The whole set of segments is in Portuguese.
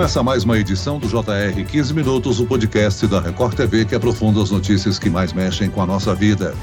Começa mais uma edição do JR 15 Minutos, o podcast da Record TV que aprofunda as notícias que mais mexem com a nossa vida.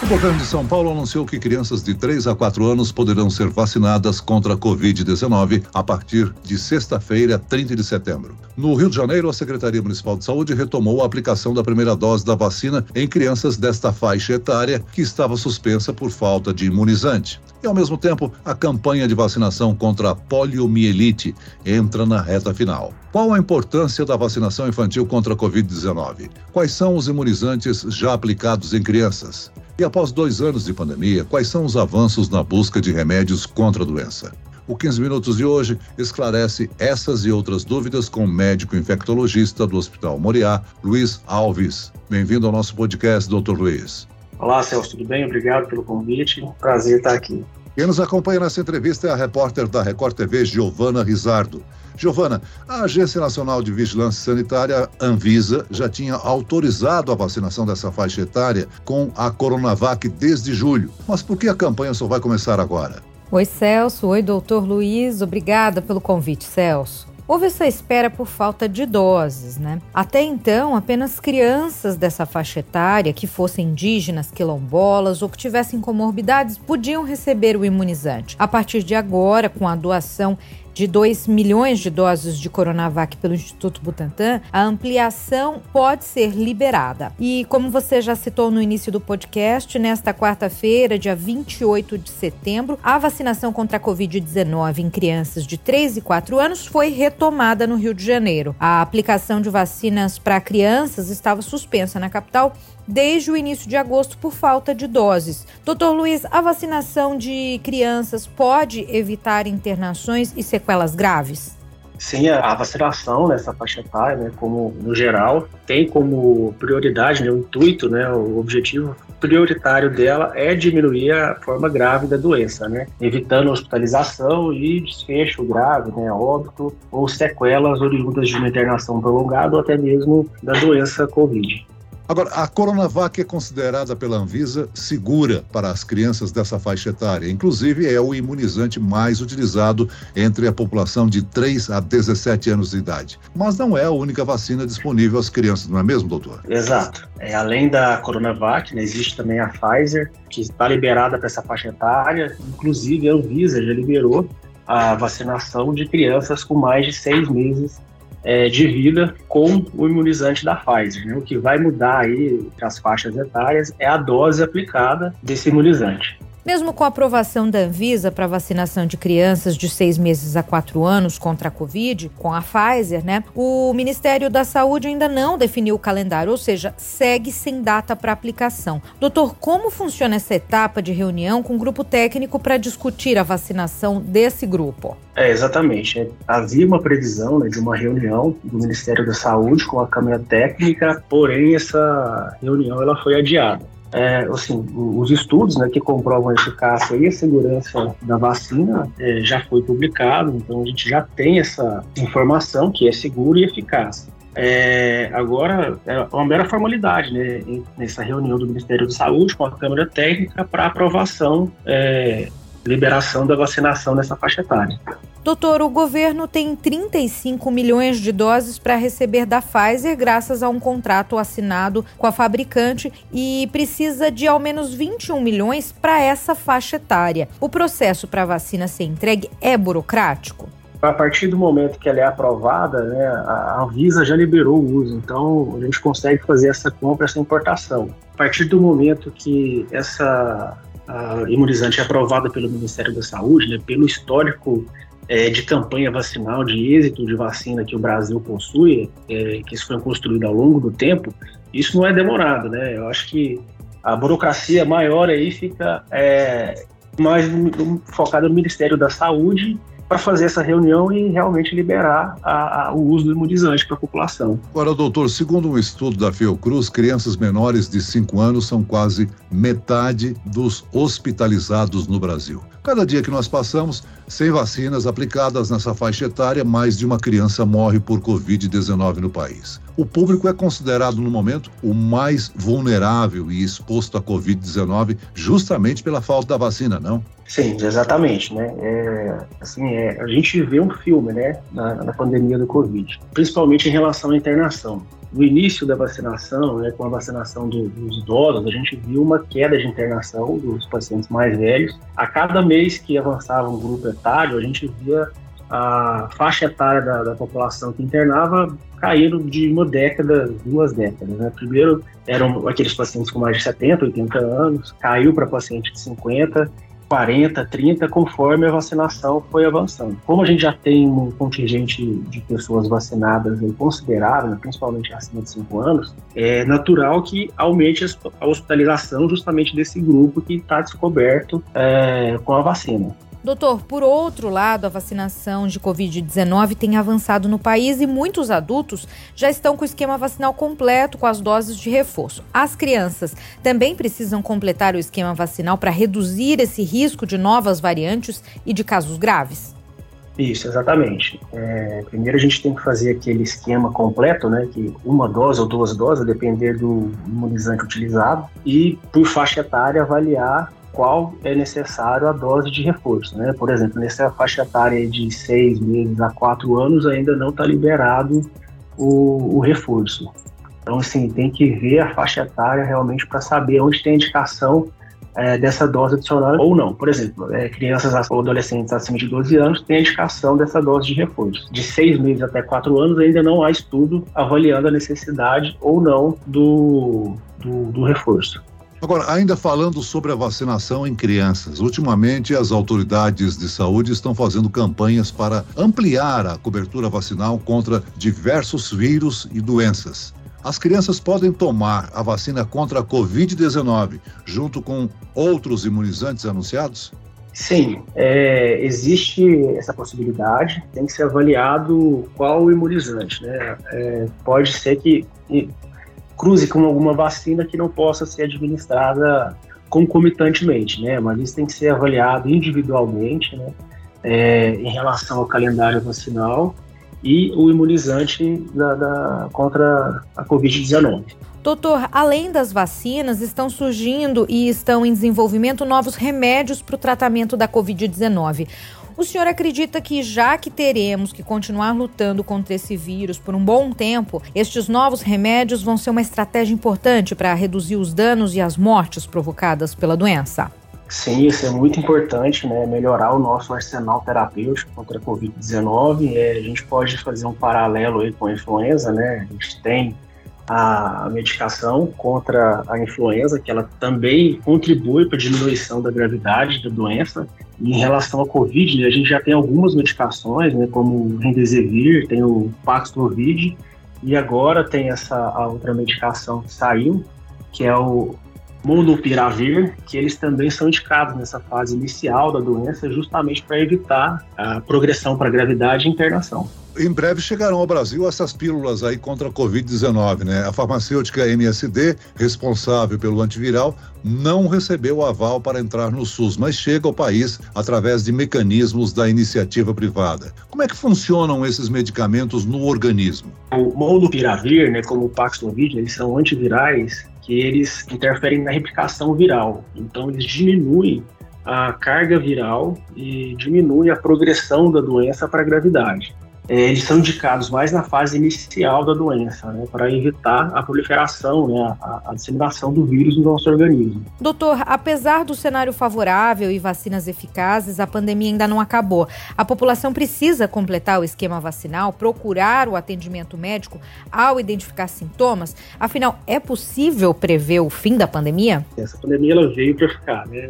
O governo de São Paulo anunciou que crianças de 3 a 4 anos poderão ser vacinadas contra a Covid-19 a partir de sexta-feira, 30 de setembro. No Rio de Janeiro, a Secretaria Municipal de Saúde retomou a aplicação da primeira dose da vacina em crianças desta faixa etária que estava suspensa por falta de imunizante. E, ao mesmo tempo, a campanha de vacinação contra a poliomielite entra na reta final. Qual a importância da vacinação infantil contra a Covid-19? Quais são os imunizantes já aplicados em crianças? E após dois anos de pandemia, quais são os avanços na busca de remédios contra a doença? O 15 Minutos de hoje esclarece essas e outras dúvidas com o médico infectologista do Hospital Moriá, Luiz Alves. Bem-vindo ao nosso podcast, doutor Luiz. Olá, Celso, tudo bem? Obrigado pelo convite. Prazer estar aqui. Quem nos acompanha nessa entrevista é a repórter da Record TV, Giovana Rizardo. Giovana, a Agência Nacional de Vigilância Sanitária, Anvisa, já tinha autorizado a vacinação dessa faixa etária com a Coronavac desde julho. Mas por que a campanha só vai começar agora? Oi, Celso. Oi, doutor Luiz. Obrigada pelo convite, Celso. Houve essa espera por falta de doses, né? Até então, apenas crianças dessa faixa etária, que fossem indígenas, quilombolas ou que tivessem comorbidades, podiam receber o imunizante. A partir de agora, com a doação de 2 milhões de doses de Coronavac pelo Instituto Butantan, a ampliação pode ser liberada. E como você já citou no início do podcast, nesta quarta-feira, dia 28 de setembro, a vacinação contra a Covid-19 em crianças de 3 e 4 anos foi retomada no Rio de Janeiro. A aplicação de vacinas para crianças estava suspensa na capital desde o início de agosto por falta de doses. Doutor Luiz, a vacinação de crianças pode evitar internações e sequelas graves? Sim, a vacinação nessa faixa etária, né, como no geral, tem como prioridade, né, o intuito, né, o objetivo prioritário dela é diminuir a forma grave da doença, né, evitando hospitalização e desfecho grave, né, óbito ou sequelas oriundas de uma internação prolongada ou até mesmo da doença COVID. Agora, a Coronavac é considerada pela Anvisa segura para as crianças dessa faixa etária. Inclusive, é o imunizante mais utilizado entre a população de 3 a 17 anos de idade. Mas não é a única vacina disponível às crianças, não é mesmo, doutor? Exato. É, além da Coronavac, né, existe também a Pfizer, que está liberada para essa faixa etária. Inclusive, a Anvisa já liberou a vacinação de crianças com mais de seis meses é, de vida com o imunizante da Pfizer. Né? O que vai mudar aí as faixas etárias é a dose aplicada desse imunizante. Mesmo com a aprovação da Anvisa para vacinação de crianças de seis meses a quatro anos contra a Covid, com a Pfizer, né? O Ministério da Saúde ainda não definiu o calendário, ou seja, segue sem data para aplicação. Doutor, como funciona essa etapa de reunião com o grupo técnico para discutir a vacinação desse grupo? É, exatamente. Havia uma previsão né, de uma reunião do Ministério da Saúde com a Câmara Técnica, porém essa reunião ela foi adiada é, assim, os estudos né, que comprovam a eficácia e a segurança da vacina é, já foi publicado, então a gente já tem essa informação que é seguro e eficaz. É, agora é uma mera formalidade né, nessa reunião do Ministério da Saúde com a Câmara Técnica para aprovação, é, liberação da vacinação nessa faixa etária. Doutor, o governo tem 35 milhões de doses para receber da Pfizer, graças a um contrato assinado com a fabricante, e precisa de ao menos 21 milhões para essa faixa etária. O processo para a vacina ser entregue é burocrático? A partir do momento que ela é aprovada, né, a Anvisa já liberou o uso, então a gente consegue fazer essa compra, essa importação. A partir do momento que essa imunizante é aprovada pelo Ministério da Saúde, né, pelo histórico é, de campanha vacinal, de êxito de vacina que o Brasil possui, é, que isso foi construído ao longo do tempo, isso não é demorado, né? Eu acho que a burocracia maior aí fica é, mais focada no Ministério da Saúde para fazer essa reunião e realmente liberar a, a, o uso do imunizante para a população. Agora, doutor, segundo um estudo da Fiocruz, crianças menores de 5 anos são quase metade dos hospitalizados no Brasil. Cada dia que nós passamos, sem vacinas aplicadas nessa faixa etária, mais de uma criança morre por Covid-19 no país. O público é considerado, no momento, o mais vulnerável e exposto à Covid-19 justamente pela falta da vacina, não? Sim, exatamente, né? É, assim, é, a gente vê um filme, né, na, na, pandemia do Covid, principalmente em relação à internação. No início da vacinação, né, com a vacinação do, dos idosos, a gente viu uma queda de internação dos pacientes mais velhos. A cada mês que avançava um grupo etário, a gente via a faixa etária da, da população que internava caíram de uma década, duas décadas. Né? Primeiro eram aqueles pacientes com mais de 70, 80 anos, caiu para paciente de 50, 40, 30, conforme a vacinação foi avançando. Como a gente já tem um contingente de pessoas vacinadas considerável, principalmente acima de 5 anos, é natural que aumente a hospitalização justamente desse grupo que está descoberto é, com a vacina. Doutor, por outro lado, a vacinação de Covid-19 tem avançado no país e muitos adultos já estão com o esquema vacinal completo com as doses de reforço. As crianças também precisam completar o esquema vacinal para reduzir esse risco de novas variantes e de casos graves? Isso, exatamente. É, primeiro a gente tem que fazer aquele esquema completo, né, que uma dose ou duas doses, depender do imunizante utilizado, e por faixa etária avaliar qual é necessário a dose de reforço. Né? Por exemplo, nessa faixa etária de seis meses a quatro anos ainda não está liberado o, o, reforço. Então, assim, tem que ver a faixa etária realmente para saber onde tem indicação é, dessa dose adicional ou não. Por exemplo, é, crianças ou adolescentes acima de 12 anos têm indicação dessa dose de reforço. De seis meses até quatro anos ainda não há estudo avaliando a necessidade ou não do, do, do reforço. Agora, ainda falando sobre a vacinação em crianças, ultimamente as autoridades de saúde estão fazendo campanhas para ampliar a cobertura vacinal contra diversos vírus e doenças. As crianças podem tomar a vacina contra a Covid-19 junto com outros imunizantes anunciados? Sim, é, existe essa possibilidade, tem que ser avaliado qual imunizante. Né? É, pode ser que cruze com alguma vacina que não possa ser administrada concomitantemente, né? Mas isso tem que ser avaliado individualmente, né? É, em relação ao calendário vacinal e o imunizante da, da contra a Covid-19. Doutor, além das vacinas, estão surgindo e estão em desenvolvimento novos remédios para o tratamento da Covid-19. O senhor acredita que, já que teremos que continuar lutando contra esse vírus por um bom tempo, estes novos remédios vão ser uma estratégia importante para reduzir os danos e as mortes provocadas pela doença? Sim, isso é muito importante, né? Melhorar o nosso arsenal terapêutico contra a Covid-19. É, a gente pode fazer um paralelo aí com a influenza, né? A gente tem a medicação contra a influenza, que ela também contribui para a diminuição da gravidade da doença. E em relação à Covid, a gente já tem algumas medicações, né, como o Remdesivir, tem o Paxlovid, e agora tem essa a outra medicação que saiu, que é o Molnupiravir, que eles também são indicados nessa fase inicial da doença, justamente para evitar a progressão para gravidade e internação em breve chegarão ao Brasil essas pílulas aí contra a Covid-19, né? A farmacêutica MSD, responsável pelo antiviral, não recebeu o aval para entrar no SUS, mas chega ao país através de mecanismos da iniciativa privada. Como é que funcionam esses medicamentos no organismo? O molnupiravir, né, como o Paxlovid, eles são antivirais que eles interferem na replicação viral. Então eles diminuem a carga viral e diminuem a progressão da doença para a gravidade eles são indicados mais na fase inicial da doença, né, para evitar a proliferação, né, a, a, disseminação do vírus no nosso organismo. Doutor, apesar do cenário favorável e vacinas eficazes, a pandemia ainda não acabou. A população precisa completar o esquema vacinal, procurar o atendimento médico ao identificar sintomas. Afinal, é possível prever o fim da pandemia? Essa pandemia ela veio para ficar, né?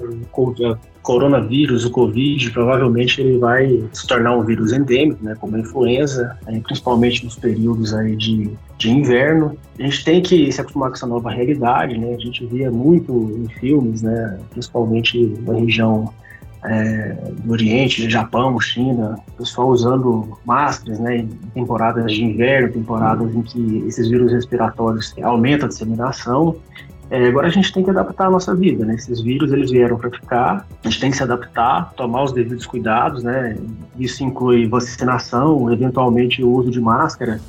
Coronavírus, o Covid, provavelmente ele vai se tornar um vírus endêmico, né, como a influenza, principalmente nos períodos aí de, de inverno. A gente tem que se acostumar com essa nova realidade, né? A gente via muito em filmes, né, principalmente na região é, do Oriente, Japão, China, o pessoal usando máscaras, né, em temporadas de inverno, temporadas em que esses vírus respiratórios aumentam a disseminação é, agora a gente tem que adaptar a nossa vida, né? Esses vírus eles vieram para ficar, a gente tem que se adaptar, tomar os devidos cuidados, né? Isso inclui vacinação, eventualmente o uso de máscara,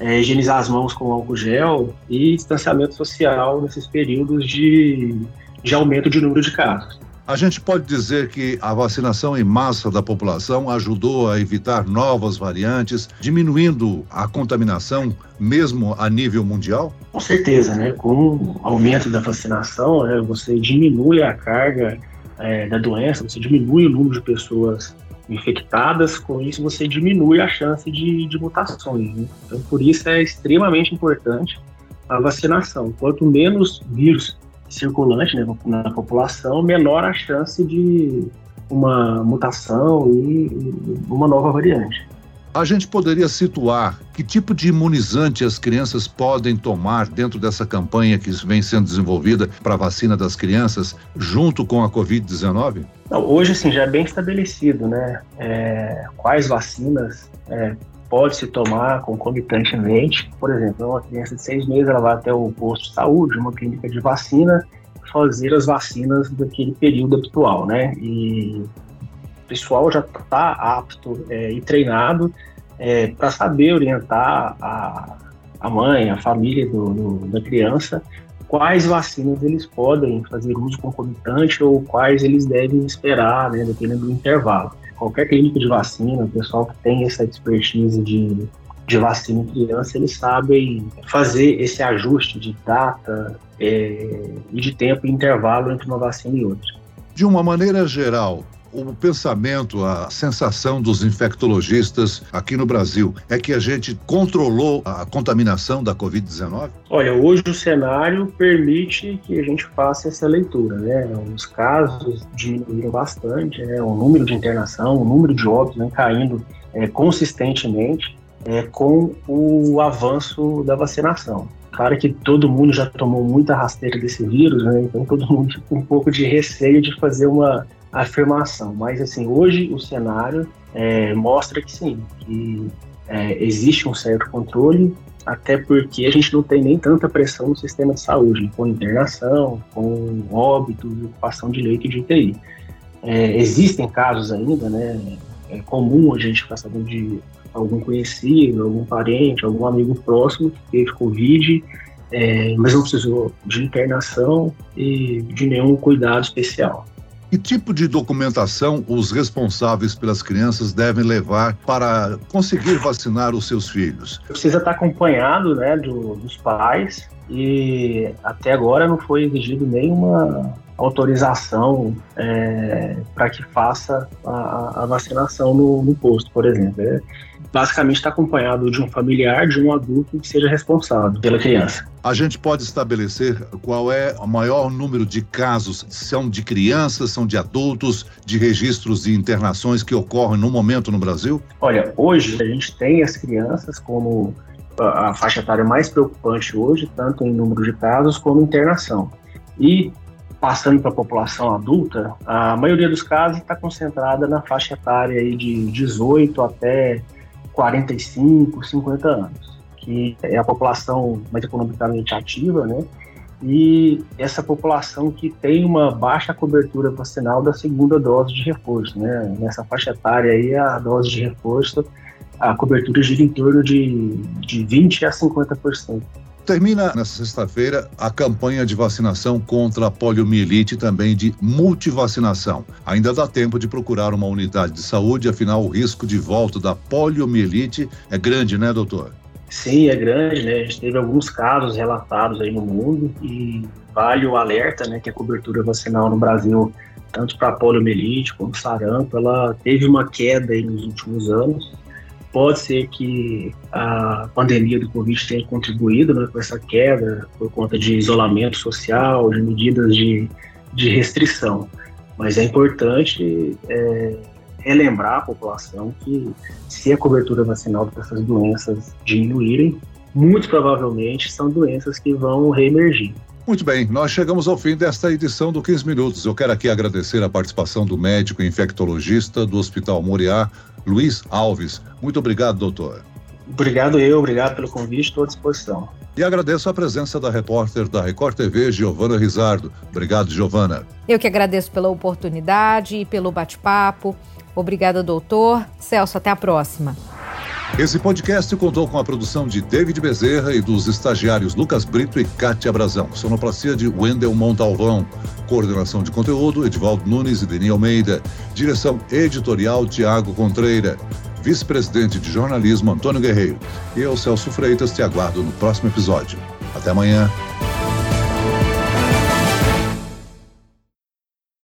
é, higienizar as mãos com álcool gel e distanciamento social nesses períodos de, de aumento de número de casos. A gente pode dizer que a vacinação em massa da população ajudou a evitar novas variantes, diminuindo a contaminação, mesmo a nível mundial? Com certeza, né? Com o aumento da vacinação, né, você diminui a carga é, da doença, você diminui o número de pessoas infectadas, com isso você diminui a chance de, de mutações. Né? Então, por isso é extremamente importante a vacinação. Quanto menos vírus circulante né, na população, menor a chance de uma mutação e uma nova variante. A gente poderia situar que tipo de imunizante as crianças podem tomar dentro dessa campanha que vem sendo desenvolvida para a vacina das crianças, junto com a Covid-19? Hoje, assim, já é bem estabelecido, né? É, quais vacinas é, pode se tomar concomitantemente. Por exemplo, uma criança de seis meses ela vai até o posto de saúde, uma clínica de vacina, fazer as vacinas daquele período habitual, né? E o pessoal já está apto é, e treinado é, para saber orientar a, a mãe, a família do, do, da criança, quais vacinas eles podem fazer uso concomitante ou quais eles devem esperar, né, dependendo do intervalo qualquer clínica de vacina, o pessoal que tem essa expertise de, de vacina em criança, eles sabem fazer esse ajuste de data é, e de tempo e intervalo entre uma vacina e outra. De uma maneira geral, o pensamento, a sensação dos infectologistas aqui no Brasil é que a gente controlou a contaminação da Covid-19? Olha, hoje o cenário permite que a gente faça essa leitura, né? Os casos diminuíram bastante, né? o número de internação, o número de óbitos vem caindo é, consistentemente é, com o avanço da vacinação. Claro que todo mundo já tomou muita rasteira desse vírus, né? Então todo mundo fica um pouco de receio de fazer uma afirmação. Mas, assim, hoje o cenário é, mostra que sim, que é, existe um certo controle, até porque a gente não tem nem tanta pressão no sistema de saúde, com internação, com óbitos, ocupação de leito de UTI. É, existem casos ainda, né? É comum a gente ficar sabendo de algum conhecido, algum parente, algum amigo próximo que teve Covid, é, mas não precisou de internação e de nenhum cuidado especial. Que tipo de documentação os responsáveis pelas crianças devem levar para conseguir vacinar os seus filhos? Precisa estar acompanhado né, do, dos pais e até agora não foi exigido nenhuma autorização é, para que faça a, a vacinação no, no, posto, por exemplo. É, basicamente está acompanhado de um familiar, de um adulto que seja responsável pela criança. A gente pode estabelecer qual é o maior número de casos, são de crianças, são de adultos, de registros de internações que ocorrem no momento no Brasil? Olha, hoje a gente tem as crianças como a faixa etária mais preocupante hoje, tanto em número de casos como internação. E passando para a população adulta, a maioria dos casos está concentrada na faixa etária aí de 18 até 45, 50 anos, que é a população mais economicamente ativa, né? E essa população que tem uma baixa cobertura vacinal da segunda dose de reforço, né? Nessa faixa etária aí, a dose de reforço, a cobertura gira em torno de, de 20 a 50%. Termina nesta sexta-feira a campanha de vacinação contra a poliomielite e também de multivacinação. Ainda dá tempo de procurar uma unidade de saúde, afinal o risco de volta da poliomielite é grande, né, doutor? Sim, é grande, né? A gente teve alguns casos relatados aí no mundo e vale o alerta, né, que a cobertura vacinal no Brasil, tanto para poliomielite como sarampo, ela teve uma queda aí nos últimos anos Pode ser que a pandemia do Covid tenha contribuído né, com essa queda por conta de isolamento social, de medidas de, de restrição. Mas é importante é, relembrar a população que se a cobertura vacinal dessas doenças diminuírem, muito provavelmente são doenças que vão reemergir. Muito bem, nós chegamos ao fim desta edição do 15 Minutos. Eu quero aqui agradecer a participação do médico infectologista do Hospital Moriá, Luiz Alves. Muito obrigado, doutor. Obrigado eu, obrigado pelo convite, estou à disposição. E agradeço a presença da repórter da Record TV, Giovana Rizardo. Obrigado, Giovana. Eu que agradeço pela oportunidade e pelo bate-papo. Obrigada, doutor. Celso, até a próxima. Esse podcast contou com a produção de David Bezerra e dos estagiários Lucas Brito e Kátia Brazão. Sonoplastia de Wendel Montalvão. Coordenação de conteúdo, Edvaldo Nunes e Deni Almeida. Direção editorial, Tiago Contreira. Vice-presidente de jornalismo, Antônio Guerreiro. E eu, Celso Freitas, te aguardo no próximo episódio. Até amanhã.